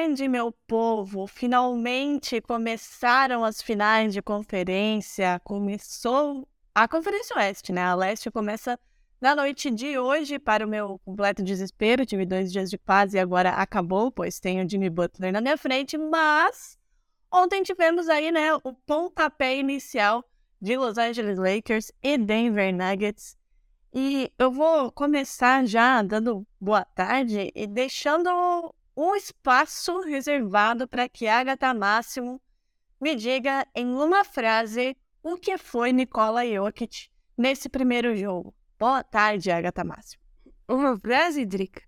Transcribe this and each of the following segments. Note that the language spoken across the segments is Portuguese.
Tarde, meu povo! Finalmente começaram as finais de conferência. Começou a Conferência Oeste, né? A Leste começa na noite de hoje, para o meu completo desespero. Tive dois dias de paz e agora acabou, pois tenho Jimmy Butler na minha frente. Mas ontem tivemos aí, né, o pontapé inicial de Los Angeles Lakers e Denver Nuggets. E eu vou começar já dando boa tarde e deixando um espaço reservado para que Agatha Máximo me diga em uma frase o que foi Nikola Jokic nesse primeiro jogo. Boa tarde, Agatha Máximo. Uma frase, Drica?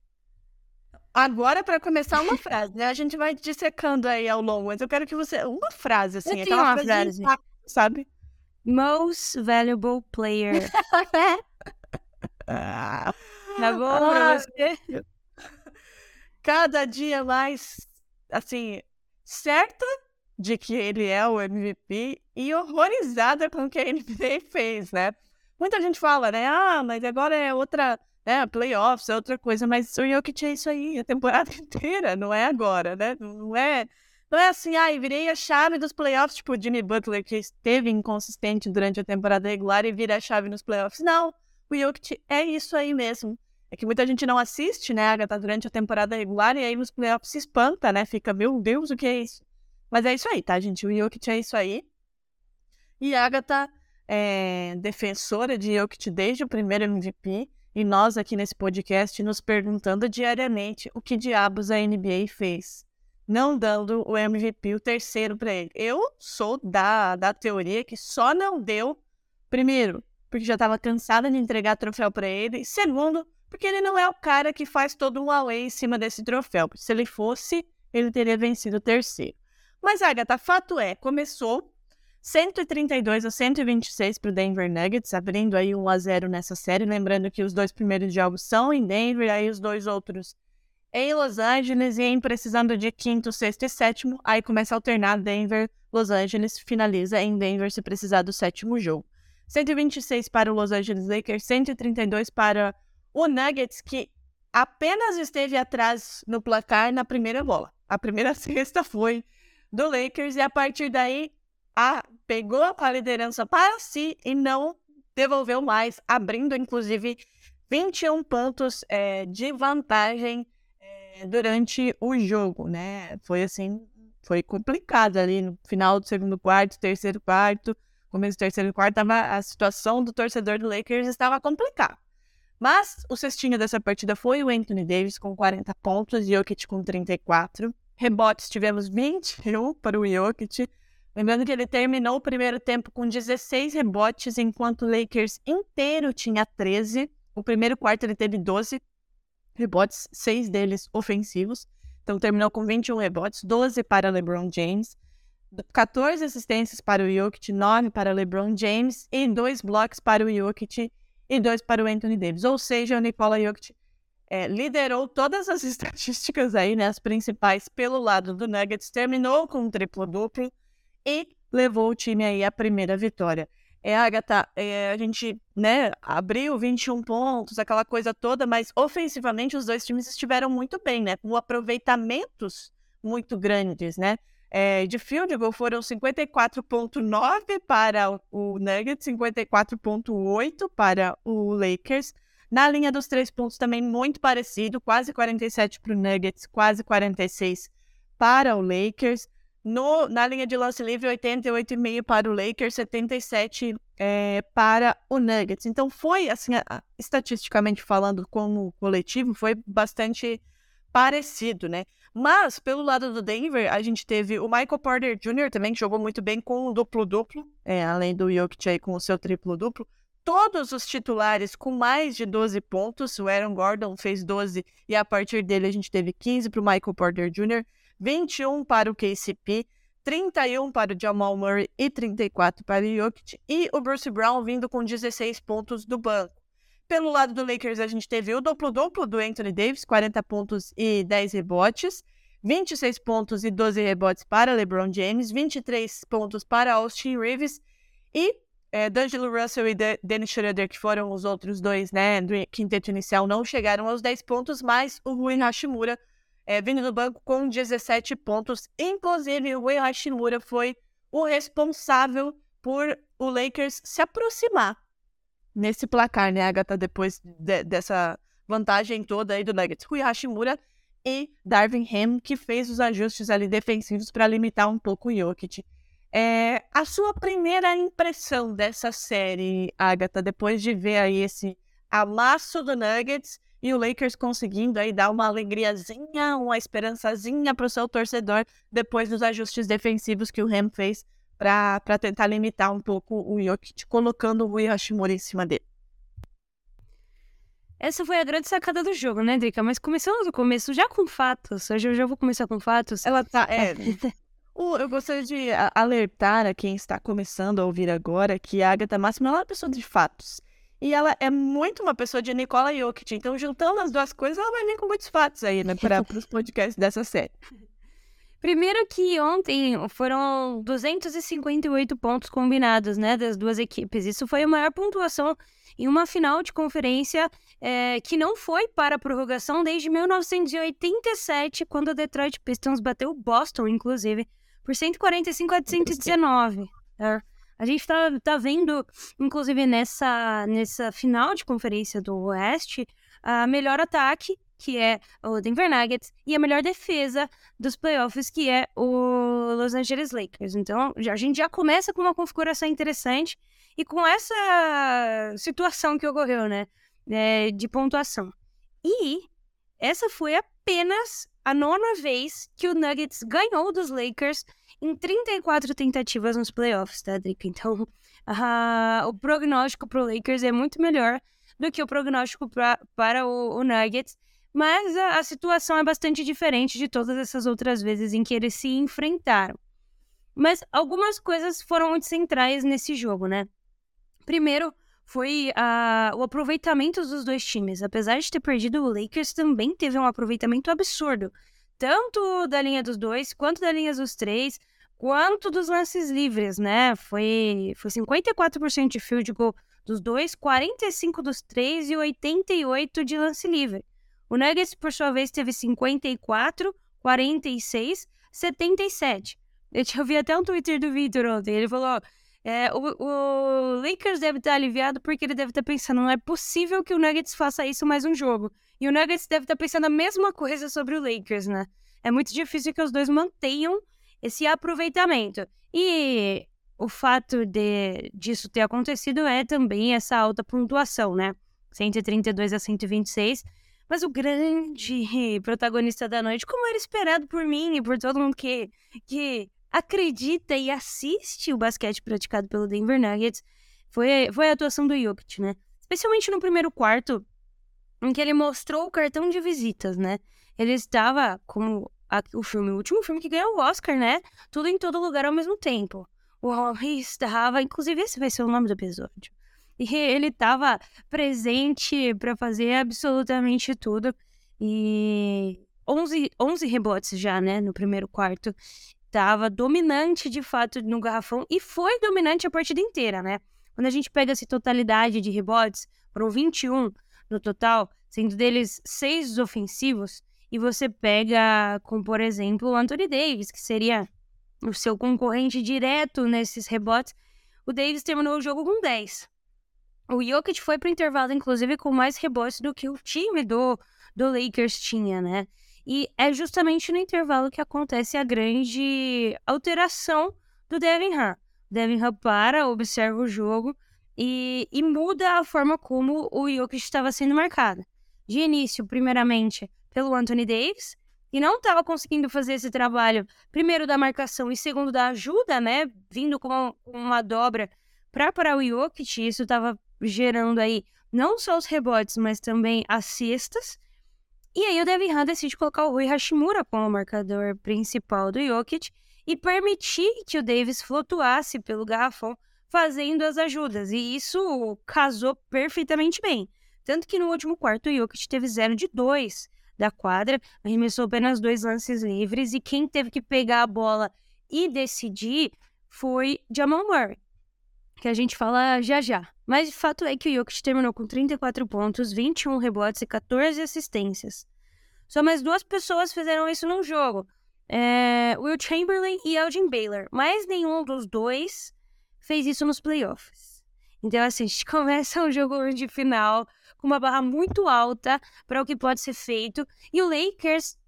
Agora, para começar, uma frase, né? A gente vai dissecando aí ao longo, mas eu quero que você. Uma frase, assim, Eu aquela uma frase, frase. impacto, sabe? Most valuable player. Tá bom Ah, pra você? Cada dia mais, assim, certa de que ele é o MVP e horrorizada com o que a NBA fez, né? Muita gente fala, né? Ah, mas agora é outra, né? Playoffs, é outra coisa, mas o Jokic é isso aí a temporada inteira, não é agora, né? Não é, não é assim, ah, virei a chave dos playoffs, tipo o Jimmy Butler, que esteve inconsistente durante a temporada regular e vira a chave nos playoffs. Não, o Jokic é isso aí mesmo. É que muita gente não assiste, né, Agatha, durante a temporada regular, e aí nos playoffs se espanta, né? Fica, meu Deus, o que é isso? Mas é isso aí, tá, gente? O Jokic é isso aí. E a Agatha é defensora de Jokic desde o primeiro MVP, e nós aqui nesse podcast nos perguntando diariamente o que diabos a NBA fez, não dando o MVP, o terceiro para ele. Eu sou da, da teoria que só não deu, primeiro, porque já estava cansada de entregar troféu para ele, segundo, porque ele não é o cara que faz todo um away em cima desse troféu. Se ele fosse, ele teria vencido o terceiro. Mas, Agatha, fato é, começou 132 a 126 para o Denver Nuggets, abrindo aí 1 a 0 nessa série. Lembrando que os dois primeiros jogos são em Denver, aí os dois outros em Los Angeles, e em precisando de quinto, sexto e sétimo, aí começa a alternar Denver, Los Angeles, finaliza em Denver se precisar do sétimo jogo. 126 para o Los Angeles Lakers, 132 para o Nuggets, que apenas esteve atrás no placar na primeira bola. A primeira cesta foi do Lakers, e a partir daí a, pegou a liderança para si e não devolveu mais, abrindo inclusive 21 pontos eh, de vantagem eh, durante o jogo, né? Foi assim, foi complicado ali no final do segundo quarto, terceiro quarto, começo do terceiro quarto, tava, a situação do torcedor do Lakers estava complicada. Mas o cestinho dessa partida foi o Anthony Davis com 40 pontos, Jokic com 34. Rebotes tivemos 21 para o Jokic. Lembrando que ele terminou o primeiro tempo com 16 rebotes, enquanto o Lakers inteiro tinha 13. O primeiro quarto ele teve 12 rebotes, seis deles ofensivos. Então terminou com 21 rebotes, 12 para LeBron James, 14 assistências para o Jokic, 9 para LeBron James e dois blocos para o Jokic e dois para o Anthony Davis. Ou seja, o Nikola Jokic é, liderou todas as estatísticas aí, né, as principais pelo lado do Nuggets, terminou com um triplo-duplo e levou o time aí à primeira vitória. É, Agatha, é, a gente, né, abriu 21 pontos, aquela coisa toda, mas ofensivamente os dois times estiveram muito bem, né, com aproveitamentos muito grandes, né. É, de field goal foram 54.9 para o Nuggets, 54.8 para o Lakers. Na linha dos três pontos também muito parecido, quase 47 para o Nuggets, quase 46 para o Lakers. No, na linha de lance livre, 88,5 para o Lakers, 77 é, para o Nuggets. Então foi, assim, a- estatisticamente falando, como coletivo, foi bastante parecido, né? Mas, pelo lado do Denver, a gente teve o Michael Porter Jr. também, que jogou muito bem com o duplo-duplo, é, além do Jokic aí com o seu triplo-duplo. Todos os titulares com mais de 12 pontos. O Aaron Gordon fez 12 e a partir dele a gente teve 15 para o Michael Porter Jr., 21 para o KCP, 31 para o Jamal Murray e 34 para o Jokic. E o Bruce Brown vindo com 16 pontos do banco. Pelo lado do Lakers, a gente teve o duplo-duplo do Anthony Davis, 40 pontos e 10 rebotes, 26 pontos e 12 rebotes para LeBron James, 23 pontos para Austin Reeves e é, D'Angelo Russell e De Dennis Schroeder, que foram os outros dois, né, do quinteto inicial, não chegaram aos 10 pontos, mas o Rui Hashimura é, vindo do banco com 17 pontos. Inclusive, o Rui Hashimura foi o responsável por o Lakers se aproximar nesse placar, né, Agatha, depois de, dessa vantagem toda aí do Nuggets. Rui Hashimura e Darvin Ham, que fez os ajustes ali defensivos para limitar um pouco o Jokic. É, a sua primeira impressão dessa série, Agatha, depois de ver aí esse amasso do Nuggets e o Lakers conseguindo aí dar uma alegriazinha, uma esperançazinha para o seu torcedor depois dos ajustes defensivos que o Ham fez para tentar limitar um pouco o Jokic, colocando o Rui Hashimura em cima dele. Essa foi a grande sacada do jogo, né, Drica? Mas começando do começo, já com fatos. Hoje eu já vou começar com fatos. Ela tá. É, eu gostaria de alertar a quem está começando a ouvir agora que a Agatha Máxima é uma pessoa de fatos. E ela é muito uma pessoa de Nicola Jokic. Então, juntando as duas coisas, ela vai vir com muitos fatos aí, né, para os podcasts dessa série. Primeiro que ontem foram 258 pontos combinados, né, das duas equipes. Isso foi a maior pontuação em uma final de conferência é, que não foi para a prorrogação desde 1987, quando o Detroit Pistons bateu o Boston, inclusive, por 145 a 119. É. A gente tá, tá vendo, inclusive, nessa, nessa final de conferência do Oeste, a melhor ataque que é o Denver Nuggets, e a melhor defesa dos playoffs, que é o Los Angeles Lakers. Então, a gente já começa com uma configuração interessante e com essa situação que ocorreu, né, é, de pontuação. E essa foi apenas a nona vez que o Nuggets ganhou dos Lakers em 34 tentativas nos playoffs, tá, Drica? Então, uh, o prognóstico para o Lakers é muito melhor do que o prognóstico pra, para o, o Nuggets. Mas a, a situação é bastante diferente de todas essas outras vezes em que eles se enfrentaram. Mas algumas coisas foram muito centrais nesse jogo, né? Primeiro, foi uh, o aproveitamento dos dois times. Apesar de ter perdido, o Lakers também teve um aproveitamento absurdo. Tanto da linha dos dois, quanto da linha dos três, quanto dos lances livres, né? Foi, foi 54% de field goal dos dois, 45% dos três e 88% de lance livre. O Nuggets, por sua vez, teve 54, 46, 77. Eu vi até um Twitter do Victor ontem. Ele falou: é, o, o, Lakers deve estar aliviado porque ele deve estar pensando, não é possível que o Nuggets faça isso mais um jogo. E o Nuggets deve estar pensando a mesma coisa sobre o Lakers, né? É muito difícil que os dois mantenham esse aproveitamento. E o fato de disso ter acontecido é também essa alta pontuação, né? 132 a 126 mas o grande protagonista da noite, como era esperado por mim e por todo mundo que, que acredita e assiste o basquete praticado pelo Denver Nuggets, foi, foi a atuação do Jokic, né? Especialmente no primeiro quarto, em que ele mostrou o cartão de visitas, né? Ele estava como a, o filme, o último filme que ganhou o Oscar, né? Tudo em todo lugar ao mesmo tempo. O homem estava, inclusive esse vai ser o nome do episódio e ele estava presente para fazer absolutamente tudo. E 11, 11 rebotes já, né, no primeiro quarto. Tava dominante de fato no garrafão e foi dominante a partida inteira, né? Quando a gente pega essa totalidade de rebotes, foram 21 no total, sendo deles seis ofensivos, e você pega com, por exemplo, o Anthony Davis, que seria o seu concorrente direto nesses rebotes, o Davis terminou o jogo com 10. O Jokic foi para o intervalo, inclusive, com mais rebotes do que o time do, do Lakers tinha, né? E é justamente no intervalo que acontece a grande alteração do Devin Han. Devin Han para, observa o jogo e, e muda a forma como o Jokic estava sendo marcado. De início, primeiramente, pelo Anthony Davis, e não estava conseguindo fazer esse trabalho, primeiro da marcação e segundo da ajuda, né? Vindo com uma dobra para parar o Jokic, isso estava gerando aí não só os rebotes, mas também as cestas. E aí o Devin Han decide colocar o Rui Hashimura como marcador principal do Jokic e permitir que o Davis flutuasse pelo garrafão fazendo as ajudas. E isso casou perfeitamente bem. Tanto que no último quarto o Jokic teve 0 de 2 da quadra, arremessou apenas dois lances livres e quem teve que pegar a bola e decidir foi Jamal Murray, que a gente fala já já. Mas o fato é que o Jokic terminou com 34 pontos, 21 rebotes e 14 assistências. Só mais duas pessoas fizeram isso num jogo. É, Will Chamberlain e Elgin Baylor. Mas nenhum dos dois fez isso nos playoffs. Então, assim, a gente começa o jogo de final com uma barra muito alta para o que pode ser feito. E o Lakers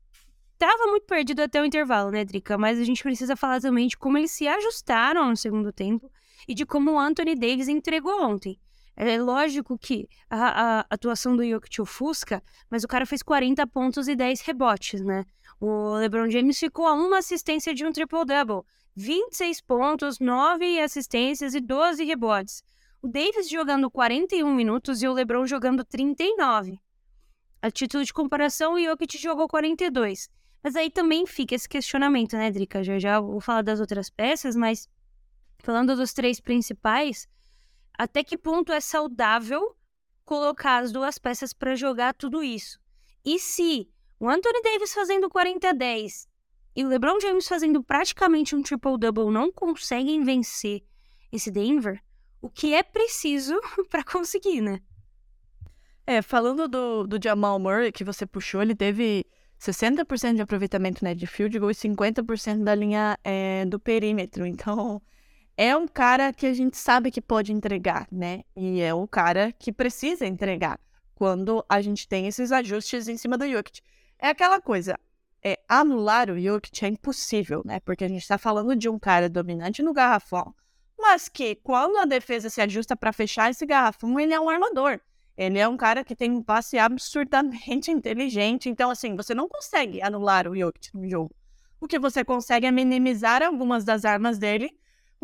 estava muito perdido até o intervalo, né, Drica? Mas a gente precisa falar também de como eles se ajustaram no segundo tempo e de como o Anthony Davis entregou ontem. É lógico que a, a atuação do Jokic ofusca, mas o cara fez 40 pontos e 10 rebotes, né? O LeBron James ficou a uma assistência de um triple-double. 26 pontos, 9 assistências e 12 rebotes o Davis jogando 41 minutos e o LeBron jogando 39. A título de comparação, o Jokic jogou 42. Mas aí também fica esse questionamento, né, Drica? Já já vou falar das outras peças, mas falando dos três principais, até que ponto é saudável colocar as duas peças para jogar tudo isso? E se o Anthony Davis fazendo 40 a 10 e o LeBron James fazendo praticamente um triple-double não conseguem vencer esse Denver, o que é preciso para conseguir, né? É, falando do, do Jamal Murray que você puxou, ele teve 60% de aproveitamento né, de field goal e 50% da linha é, do perímetro. Então, é um cara que a gente sabe que pode entregar, né? E é um cara que precisa entregar quando a gente tem esses ajustes em cima do Jokic. É aquela coisa, é, anular o Jokic é impossível, né? Porque a gente está falando de um cara dominante no garrafão, mas que quando a defesa se ajusta para fechar esse garrafão, ele é um armador. Ele é um cara que tem um passe absurdamente inteligente. Então, assim, você não consegue anular o Jokic no jogo. O que você consegue é minimizar algumas das armas dele,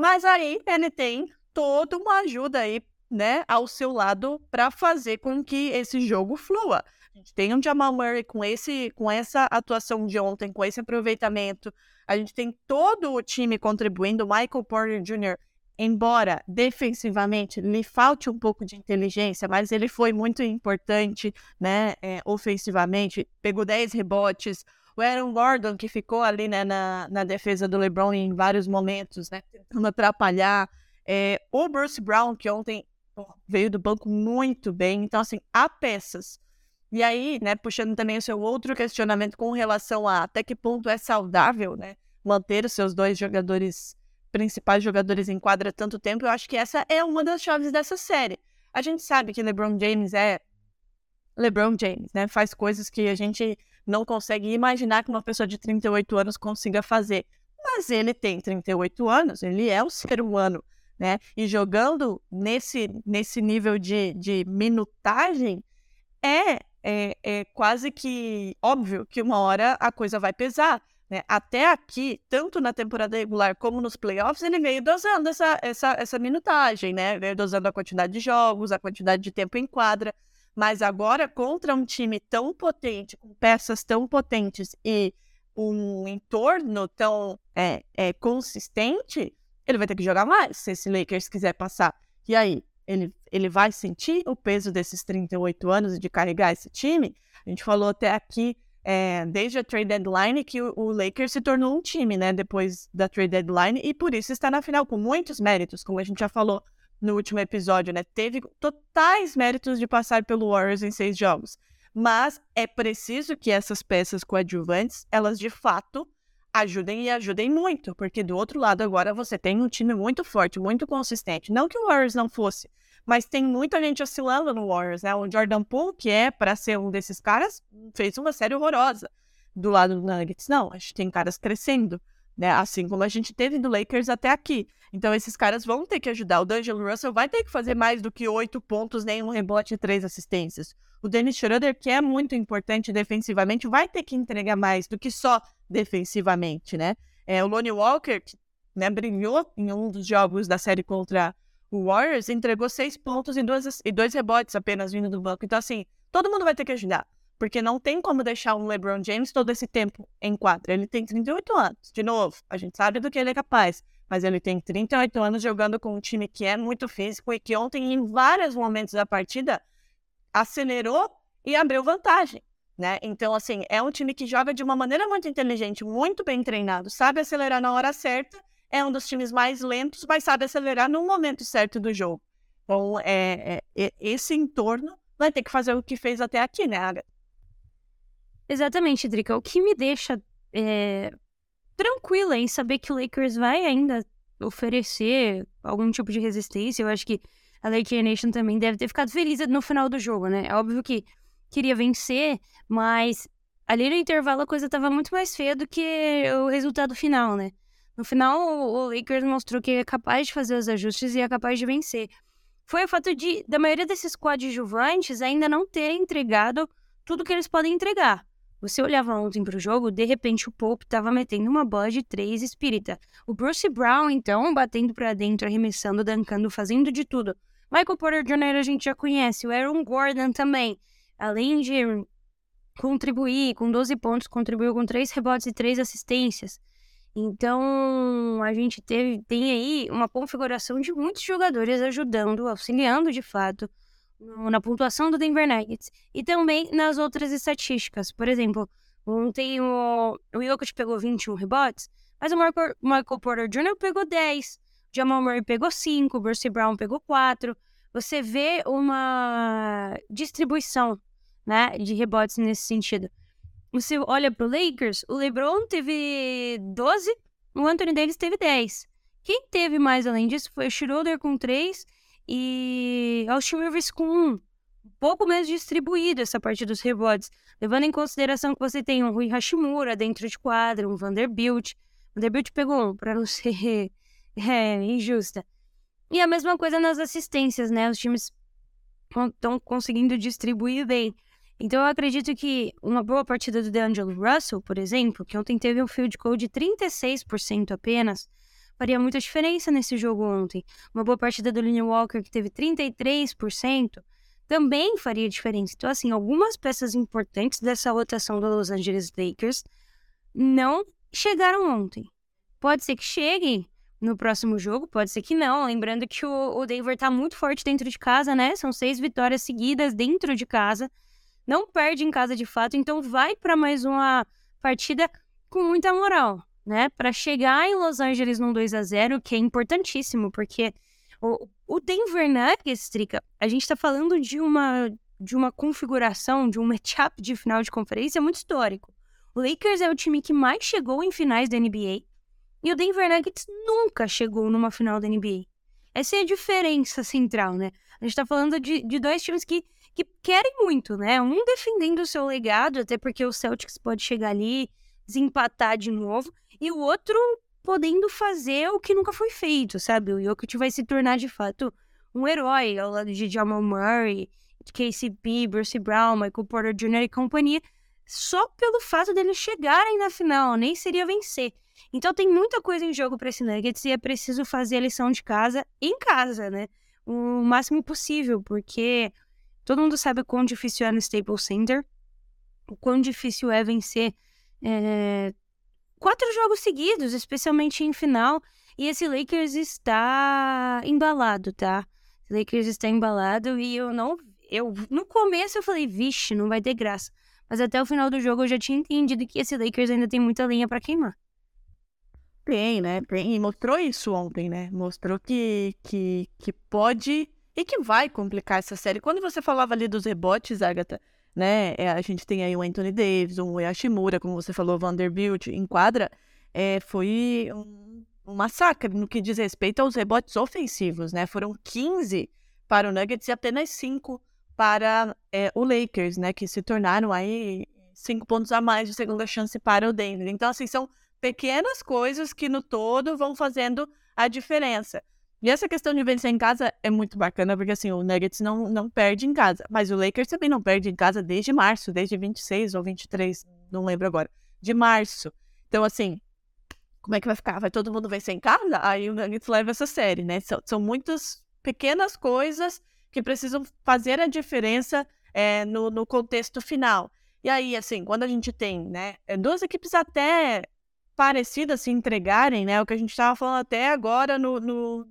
mas aí ele tem toda uma ajuda aí, né, ao seu lado para fazer com que esse jogo flua. A gente tem um Jamal Murray com, esse, com essa atuação de ontem, com esse aproveitamento. A gente tem todo o time contribuindo. Michael Porter Jr embora defensivamente lhe falte um pouco de inteligência, mas ele foi muito importante, né, é, ofensivamente, pegou 10 rebotes. O Aaron Gordon, que ficou ali né, na, na defesa do LeBron em vários momentos, né, tentando atrapalhar. É, o Bruce Brown, que ontem veio do banco muito bem. Então, assim, há peças. E aí, né, puxando também o seu outro questionamento com relação a até que ponto é saudável, né, manter os seus dois jogadores principais jogadores em quadra tanto tempo, eu acho que essa é uma das chaves dessa série. A gente sabe que LeBron James é LeBron James, né? Faz coisas que a gente não consegue imaginar que uma pessoa de 38 anos consiga fazer. Mas ele tem 38 anos, ele é um ser humano, né? E jogando nesse, nesse nível de, de minutagem, é, é, é quase que óbvio que uma hora a coisa vai pesar. Né? Até aqui, tanto na temporada regular como nos playoffs, ele veio dosando essa, essa, essa minutagem, né? Veio dosando a quantidade de jogos, a quantidade de tempo em quadra. Mas agora, contra um time tão potente, com peças tão potentes e um entorno tão é, é, consistente, ele vai ter que jogar mais se esse Lakers quiser passar. E aí, ele, ele vai sentir o peso desses 38 anos de carregar esse time? A gente falou até aqui é, desde a trade deadline que o, o, Lakers se tornou um time, né? Depois da trade deadline e por isso está na final com muitos méritos, como a gente já falou no último episódio, né? Teve totais méritos de passar pelo Warriors em seis jogos, mas é preciso que essas peças coadjuvantes elas de fato ajudem e ajudem muito, porque do outro lado agora você tem um time muito forte, muito consistente. Não que o Warriors não fosse, mas tem muita gente oscilando no Warriors, né? O Jordan Poole, que é para ser um desses caras, fez uma série horrorosa do lado do Nuggets. Não, a gente tem caras crescendo né? Assim como a gente teve do Lakers até aqui. Então esses caras vão ter que ajudar. O D'Angelo Russell vai ter que fazer mais do que oito pontos, nenhum rebote e três assistências. O Dennis Schroeder, que é muito importante defensivamente, vai ter que entregar mais do que só defensivamente, né? É, o Lonnie Walker, que né, brilhou em um dos jogos da série contra o Warriors, entregou seis pontos e, e dois rebotes apenas vindo do banco. Então, assim, todo mundo vai ter que ajudar. Porque não tem como deixar um LeBron James todo esse tempo em quadra. Ele tem 38 anos. De novo, a gente sabe do que ele é capaz. Mas ele tem 38 anos jogando com um time que é muito físico e que ontem, em vários momentos da partida, acelerou e abriu vantagem. Né? Então, assim, é um time que joga de uma maneira muito inteligente, muito bem treinado, sabe acelerar na hora certa, é um dos times mais lentos, mas sabe acelerar no momento certo do jogo. Então, é, é esse entorno vai ter que fazer o que fez até aqui, né, Agatha? Exatamente, Drica. O que me deixa é, tranquila em saber que o Lakers vai ainda oferecer algum tipo de resistência. Eu acho que a Laker Nation também deve ter ficado feliz no final do jogo, né? É óbvio que queria vencer, mas ali no intervalo a coisa estava muito mais feia do que o resultado final, né? No final, o Lakers mostrou que é capaz de fazer os ajustes e é capaz de vencer. Foi o fato de, da maioria desses coadjuvantes ainda não terem entregado tudo que eles podem entregar. Você olhava ontem para o jogo, de repente o Pope estava metendo uma bola de três espírita. O Bruce Brown, então, batendo para dentro, arremessando, dancando, fazendo de tudo. Michael Porter Jr. a gente já conhece, o Aaron Gordon também. Além de contribuir com 12 pontos, contribuiu com 3 rebotes e 3 assistências. Então, a gente teve, tem aí uma configuração de muitos jogadores ajudando, auxiliando de fato na pontuação do Denver Nuggets e também nas outras estatísticas. Por exemplo, ontem o, o Jokic pegou 21 rebotes, mas o Michael, Michael Porter Jr. pegou 10. Jamal Murray pegou 5, o Bruce Brown pegou 4. Você vê uma distribuição né, de rebotes nesse sentido. Você olha para o Lakers, o LeBron teve 12, o Anthony Davis teve 10. Quem teve mais além disso foi o Schroeder com 3 e Austin Rivers com 1. Um pouco menos distribuído essa parte dos rebotes, levando em consideração que você tem um Rui Hashimura dentro de quadra, um Vanderbilt. Vanderbilt pegou um, para não ser é, injusta. E a mesma coisa nas assistências, né? Os times estão conseguindo distribuir bem. Então eu acredito que uma boa partida do DeAngelo Russell, por exemplo, que ontem teve um field goal de 36% apenas, faria muita diferença nesse jogo ontem. Uma boa partida do Linnie Walker, que teve 33%, também faria diferença. Então, assim, algumas peças importantes dessa rotação do Los Angeles Lakers não chegaram ontem. Pode ser que cheguem, no próximo jogo, pode ser que não. Lembrando que o, o Denver tá muito forte dentro de casa, né? São seis vitórias seguidas dentro de casa. Não perde em casa de fato, então vai para mais uma partida com muita moral, né? Para chegar em Los Angeles num 2 a 0 que é importantíssimo, porque o, o Denver Nuggets, Trica, a gente tá falando de uma, de uma configuração, de um matchup de final de conferência muito histórico. O Lakers é o time que mais chegou em finais da NBA e o Denver Nuggets nunca chegou numa final da NBA. Essa é a diferença central, né? A gente tá falando de, de dois times que, que querem muito, né? Um defendendo o seu legado, até porque o Celtics pode chegar ali, desempatar de novo, e o outro podendo fazer o que nunca foi feito, sabe? O Jokic vai se tornar, de fato, um herói ao lado de Jamal Murray, KCP, Bruce Brown, Michael Porter Jr. e companhia, só pelo fato deles chegarem na final, nem seria vencer. Então tem muita coisa em jogo para esse Nuggets e é preciso fazer a lição de casa em casa, né? O máximo possível, porque todo mundo sabe o quão difícil é no Staples Center, o quão difícil é vencer é, quatro jogos seguidos, especialmente em final. E esse Lakers está embalado, tá? Lakers está embalado e eu não. Eu, no começo eu falei, vixe, não vai ter graça. Mas até o final do jogo eu já tinha entendido que esse Lakers ainda tem muita linha para queimar. Tem, né? Tem, e mostrou isso ontem, né? Mostrou que, que, que pode e que vai complicar essa série. Quando você falava ali dos rebotes, Agatha, né? É, a gente tem aí o Anthony Davis, o Yashimura, como você falou, o Vanderbilt em quadra. É, foi um, um massacre no que diz respeito aos rebotes ofensivos, né? Foram 15 para o Nuggets e apenas 5 para é, o Lakers, né? Que se tornaram aí cinco pontos a mais de segunda chance para o Denver. Então, assim, são pequenas coisas que no todo vão fazendo a diferença. E essa questão de vencer em casa é muito bacana, porque assim, o Nuggets não, não perde em casa, mas o Lakers também não perde em casa desde março, desde 26 ou 23, não lembro agora, de março. Então, assim, como é que vai ficar? Vai todo mundo vencer em casa? Aí o Nuggets leva essa série, né? São, são muitas pequenas coisas que precisam fazer a diferença é, no, no contexto final. E aí, assim, quando a gente tem, né, eh, duas equipes até parecidas se entregarem, né, o que a gente estava falando até agora no, no,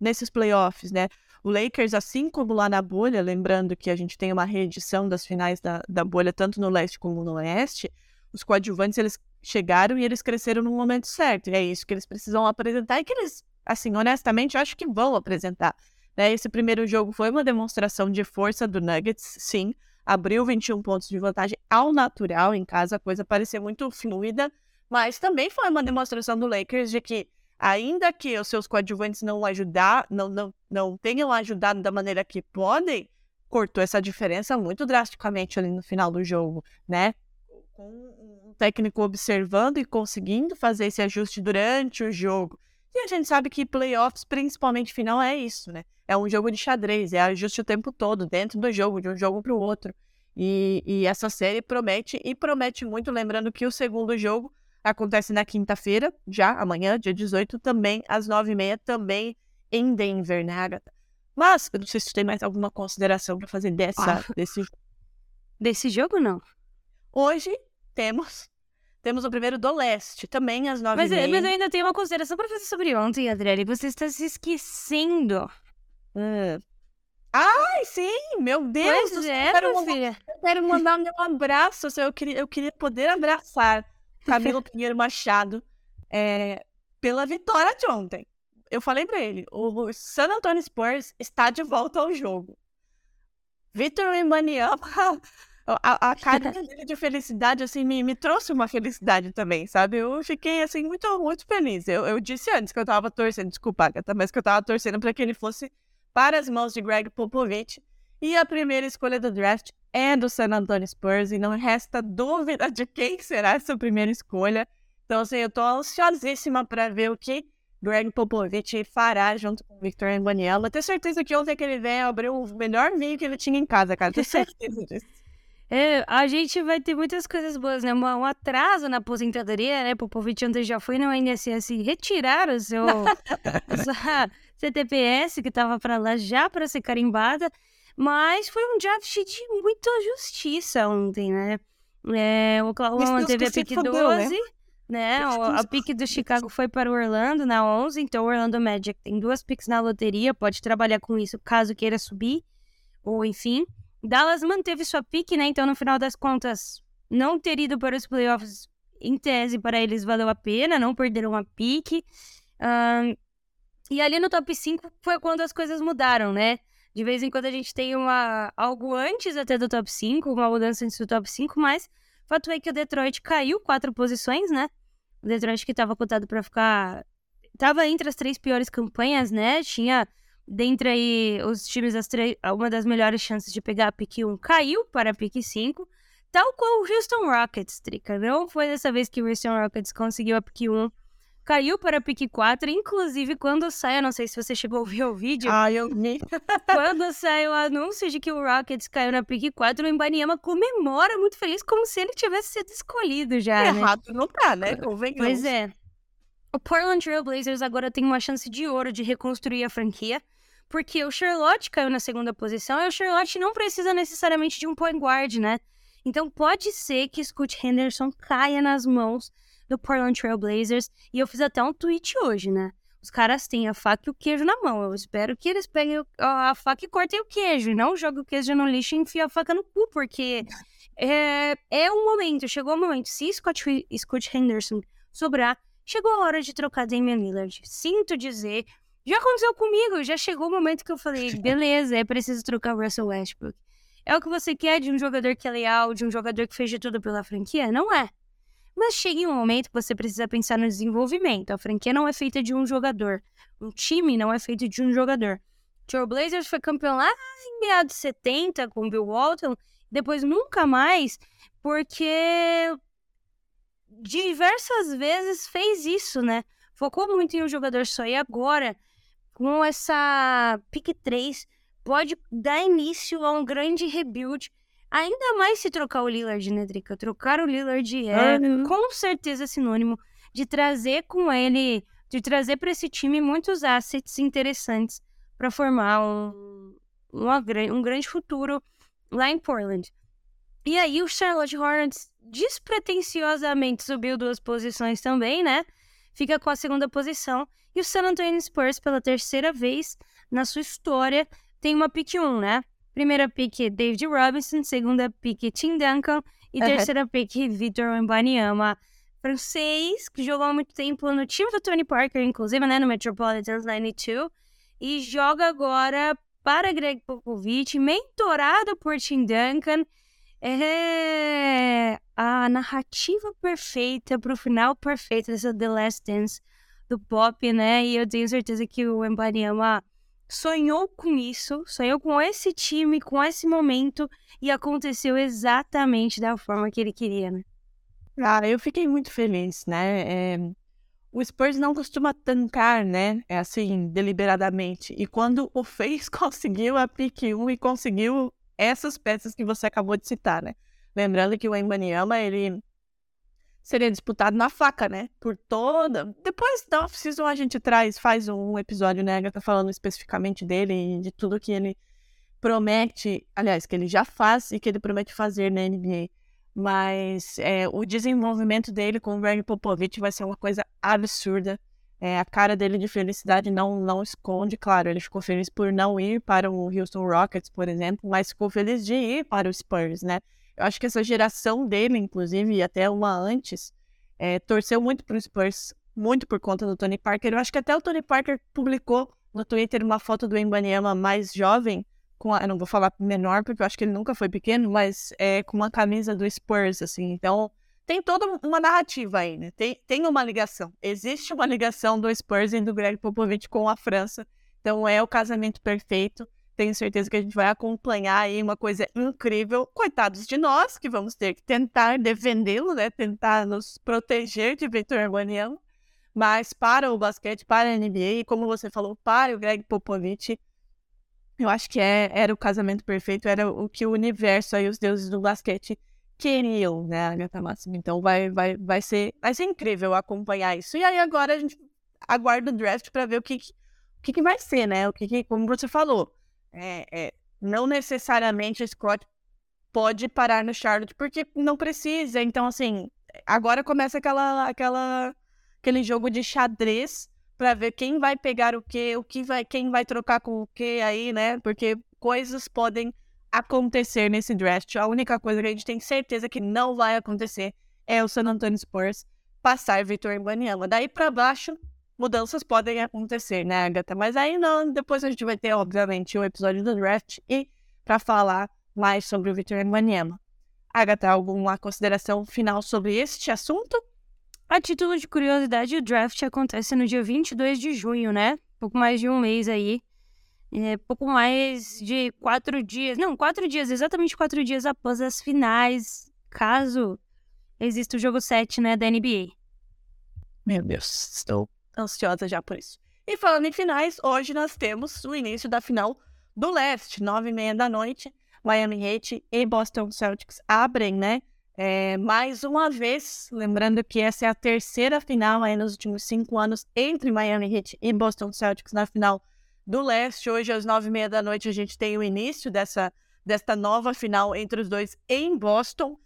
nesses playoffs, né, o Lakers, assim como lá na bolha, lembrando que a gente tem uma reedição das finais da, da bolha, tanto no leste como no oeste, os coadjuvantes, eles chegaram e eles cresceram no momento certo, e é isso que eles precisam apresentar e que eles, assim, honestamente, acho que vão apresentar. Né? Esse primeiro jogo foi uma demonstração de força do Nuggets, sim, abriu 21 pontos de vantagem ao natural em casa, a coisa parecia muito fluida, mas também foi uma demonstração do Lakers de que, ainda que os seus coadjuvantes não ajudar, não, não, não tenham ajudado da maneira que podem, cortou essa diferença muito drasticamente ali no final do jogo, né? Com um técnico observando e conseguindo fazer esse ajuste durante o jogo. E a gente sabe que playoffs, principalmente final, é isso, né? É um jogo de xadrez, é ajuste o tempo todo, dentro do jogo, de um jogo para o outro. E, e, essa série promete, e promete muito, lembrando que o segundo jogo acontece na quinta-feira, já amanhã, dia 18, também às nove e meia, também em Denver, né, Agatha? Mas, eu não sei se tu tem mais alguma consideração para fazer dessa, ah. desse Desse jogo, não. Hoje temos temos o primeiro do leste, também às nove Mas, eu- meia. mas eu ainda tenho uma consideração para fazer sobre ontem, Adriele. Você está se esquecendo. Hum. Ai, sim! Meu Deus! pois é, eu quero minha mandar- filha. eu quero mandar meu abraço. Eu queria, eu queria poder abraçar Camilo Pinheiro Machado é, pela vitória de ontem. Eu falei pra ele: o San Antonio Spurs está de volta ao jogo. Vitor Wembanyama, a, a carinha dele de felicidade, assim, me, me trouxe uma felicidade também, sabe? Eu fiquei, assim, muito, muito feliz. Eu, eu disse antes que eu tava torcendo, desculpa, Agatha, mas que eu tava torcendo pra que ele fosse para as mãos de Greg Popovich. E a primeira escolha do draft é do San Antonio Spurs, e não resta dúvida de quem será essa primeira escolha. Então, assim, eu tô ansiosíssima para ver o que Greg Popovich fará junto com o Victor Wembanyama. Tenho certeza que ontem aquele velho abriu o melhor vinho que ele tinha em casa, cara. Tenho certeza disso. É, a gente vai ter muitas coisas boas, né? Uma- Um atraso na aposentadoria, né? Popovich ontem já foi no INSS retirar o seu CTPS que tava para lá já para ser carimbada, mas foi um draft de muita justiça ontem, né? É, o Oklahoma teve a pick fodeu, né? 12, né? Que A pick do Chicago foi para o Orlando na 11, então o Orlando Magic tem duas picks na loteria, pode trabalhar com isso caso queira subir, ou enfim. Dallas manteve sua pique, né? Então, no final das contas, não ter ido para os playoffs, em tese, para eles valeu a pena, não perderam a pique. Ahn, e ali no top 5 foi quando as coisas mudaram, né? De vez em quando a gente tem uma, algo antes até do top 5, uma mudança antes do top 5, mas fato é que o Detroit caiu quatro posições, né? O Detroit que estava cotado para ficar. Tava entre as três piores campanhas, né? Tinha dentre aí os times, as três, uma das melhores chances de pegar a pick 1 caiu para a pick 5, tal qual o Houston Rockets, Trica. Não foi dessa vez que o Houston Rockets conseguiu a pick 1, caiu para pick 4, inclusive quando sai, eu não sei se você chegou a ouvir o vídeo, Ah, eu vi. quando sai o anúncio de que o Rockets caiu na pick 4, o Embanyama comemora muito feliz, como se ele tivesse sido escolhido já, né? Errado não tá, né? Convenhamos. Pois é. O Portland Trail Blazers agora tem uma chance de ouro de reconstruir a franquia, porque o Charlotte caiu na segunda posição e o Charlotte não precisa necessariamente de um point guard, né? Então pode ser que Scoot Henderson caia nas mãos do Portland Trail Blazers. E eu fiz até um tweet hoje, né? Os caras têm a faca e o queijo na mão. Eu espero que eles peguem a faca e cortem o queijo. E não joguem o queijo no lixo e enfiem a faca no cu, porque é, é um momento, chegou o momento. Se Scott, Scott Henderson sobrar, chegou a hora de trocar Damian Lillard. Sinto dizer, já aconteceu comigo, já chegou o momento que eu falei, beleza, é preciso trocar o Russell Westbrook. É o que você quer de um jogador que é leal, de um jogador que fez de tudo pela franquia? Não é. Mas chega um momento que você precisa pensar no desenvolvimento. A franquia não é feita de um jogador. Um time não é feito de um jogador. Trail Blazers foi campeão lá em meados de 70 com o Bill Walton, depois nunca mais, porque diversas vezes fez isso, né? Focou muito em um jogador só. E agora, com essa pick 3, pode dar início a um grande rebuild. Ainda mais se trocar o Lillard, né, Drica? Trocar o Lillard é Uhum. com certeza sinônimo de trazer com ele, de trazer para esse time muitos assets interessantes para formar um, uma, um grande futuro lá em Portland. E aí o Charlotte Hornets despretensiosamente subiu duas posições também, né? Fica com a segunda posição. E o San Antonio Spurs, pela terceira vez na sua história, tem uma pick 1, né? Primeira pick David Robinson, segunda pick Tim Duncan e Aham. terceira pick Victor Wembanyama, francês, que jogou há muito tempo no time do Tony Parker, inclusive, né, no Metropolitans 92, e joga agora para Greg Popovich, mentorado por Tim Duncan. É a narrativa perfeita para o final perfeito dessa The Last Dance do pop, né? E eu tenho certeza que o Embanyama sonhou com isso, sonhou com esse time, com esse momento, e aconteceu exatamente da forma que ele queria, né? Ah, eu fiquei muito feliz, né? É, o Spurs não costuma tancar, né? É assim, deliberadamente. E quando o fez, conseguiu a pick 1 e conseguiu essas peças que você acabou de citar, né? Lembrando que o Embanyama, ele seria disputado na faca, né? Por toda. Depois da off-season a gente traz, faz um episódio, né? Agatha falando especificamente dele e de tudo que ele promete, aliás, que ele já faz e que ele promete fazer na NBA. Mas é, o desenvolvimento dele com o Greg Popovich vai ser uma coisa absurda. É, a cara dele de felicidade não, não esconde, claro, ele ficou feliz por não ir para o Houston Rockets, por exemplo, mas ficou feliz de ir para o Spurs, né? Eu acho que essa geração dele, inclusive, e até uma antes, é, torceu muito para o Spurs, muito por conta do Tony Parker. Eu acho que até o Tony Parker publicou no Twitter uma foto do Embanyama mais jovem, com a, eu não vou falar menor, porque eu acho que ele nunca foi pequeno, mas é com uma camisa do Spurs, assim. Então, tem toda uma narrativa aí, né? Tem, tem uma ligação. Existe uma ligação do Spurs e do Greg Popovich com a França. Então, é o casamento perfeito. Tenho certeza que a gente vai acompanhar aí uma coisa incrível. Coitados de nós, que vamos ter que tentar defendê-lo, né? Tentar nos proteger de Victor Wembanyama. Mas para o basquete, para a NBA, e como você falou, para o Greg Popovich, eu acho que é, era o casamento perfeito, era o que o universo aí, os deuses do basquete queriam, né, Agatha Máximo? Então vai, vai, vai, ser, vai ser incrível acompanhar isso. E aí agora a gente aguarda o draft para ver o que, que- que, que vai ser, né? O que, que como você falou, é, é, não necessariamente o Scott pode parar no Charlotte porque não precisa. Então, assim, agora começa aquela, aquela, aquele jogo de xadrez para ver quem vai pegar o quê, o que vai, quem vai trocar com o quê aí, né? Porque coisas podem acontecer nesse draft. A única coisa que a gente tem certeza que não vai acontecer é o San Antonio Spurs passar Victor Wembanyama. Daí para baixo, mudanças podem acontecer, né, Agatha? Mas aí não, depois a gente vai ter, obviamente, o episódio do draft e para falar mais sobre o Victor Wembanyama. Agatha, alguma consideração final sobre este assunto? A título de curiosidade, o draft acontece no dia 22 de junho, né? Pouco mais de um mês aí. É, pouco mais de quatro dias. Não, quatro dias, exatamente quatro dias após as finais, caso exista o jogo 7, né, da NBA. Meu Deus, estou ansiosa já por isso. E falando em finais, hoje nós temos o início da final do leste, nove e meia da noite. Miami Heat e Boston Celtics abrem, né? É, mais uma vez, lembrando que essa é a terceira final aí nos últimos cinco anos entre Miami Heat e Boston Celtics na final do leste. Hoje, às nove e meia da noite, a gente tem o início dessa, desta nova final entre os dois em Boston.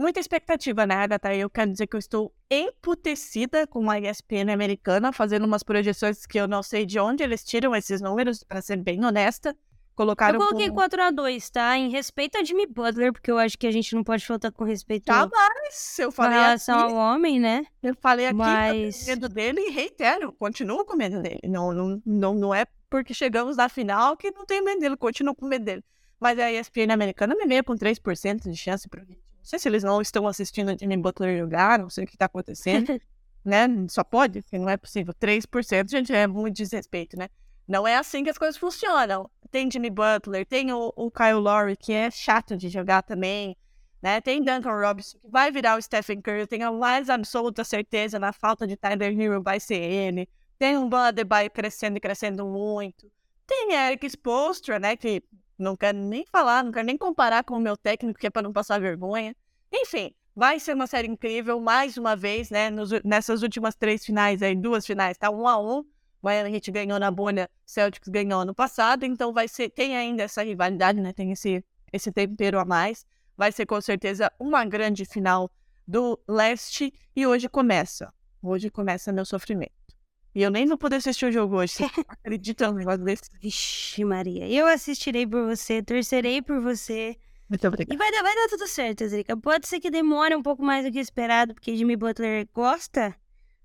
Muita expectativa, né, Agatha? Eu quero dizer que eu estou emputecida com a ESPN americana, fazendo umas projeções que eu não sei de onde eles tiram esses números, para ser bem honesta. Colocaram Eu coloquei como... 4x2, tá? Em respeito a Jimmy Butler, porque eu acho que a gente não pode faltar com respeito Jamais! Eu falei relação aqui, ao homem, né? eu falei aqui Mas- medo dele e reitero, continuo com medo dele. Não, não, não, não é porque chegamos na final que não tenho medo dele, continuo com medo dele. Mas a ESPN americana me veio com 3% de chance pro Heat. Não sei se eles não estão assistindo o Jimmy Butler jogar, não sei o que tá acontecendo, né? Só pode, porque não é possível. 3%, gente, é muito desrespeito, né? Não é assim que as coisas funcionam. Tem Jimmy Butler, tem o, o Kyle Lowry, que é chato de jogar também. né? Tem Duncan Robinson, que vai virar o Stephen Curry, tenho a mais absoluta certeza, na falta de Tyler Hero vai ser ele. Tem um Ban Adebayo crescendo e crescendo muito. Tem Eric Spoelstra, né, que não quero nem falar, não quero nem comparar com o meu técnico, que é para não passar vergonha. Enfim, vai ser uma série incrível, mais uma vez, né, nos, nessas últimas três finais aí, duas finais, tá um a um. Miami Heat ganhou na bolha, Celtics ganhou ano passado, então vai ser, tem ainda essa rivalidade, né, tem esse, esse tempero a mais. Vai ser com certeza uma grande final do leste e hoje começa. Hoje começa meu sofrimento. E eu nem vou poder assistir o jogo hoje. Você acredita no negócio desse? Vixe, Maria. Eu assistirei por você, torcerei por você. Muito obrigada. E vai dar, vai dar tudo certo, Zica. Pode ser que demore um pouco mais do que esperado, porque Jimmy Butler gosta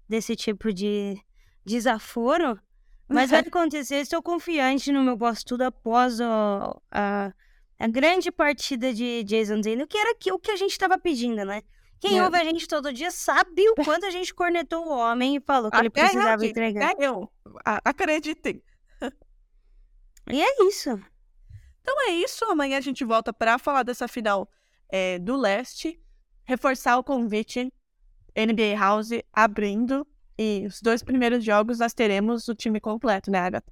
desse tipo de desaforo. Mas vai acontecer. Estou confiante no meu posto tudo após o, a, a grande partida de Jason Tatum, que era o que a gente estava pedindo, né? Quem É. ouve a gente todo dia sabe o quanto a gente cornetou o homem e falou que ele Até precisava entregar. até eu. Acreditem. E é isso. Então é isso. Amanhã a gente volta para falar dessa final é, do leste. Reforçar o convite NBA House abrindo. E os dois primeiros jogos nós teremos o time completo, né, Agatha?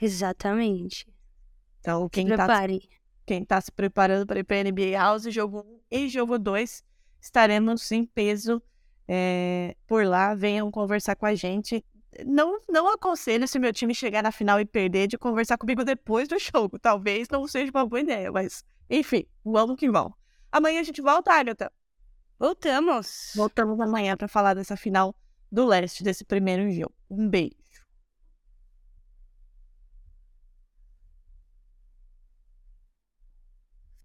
Exatamente. Então, quem tá, prepare. quem tá se preparando para ir para NBA House, jogo 1 e jogo 2, estaremos em peso é, por lá. Venham conversar com a gente. Não, não aconselho se meu time chegar na final e perder de conversar comigo depois do jogo. Talvez não seja uma boa ideia, mas enfim, vamos que vamos. Amanhã a gente volta, Agatha. Voltamos. Voltamos amanhã para falar dessa final do leste, desse primeiro jogo. Um beijo.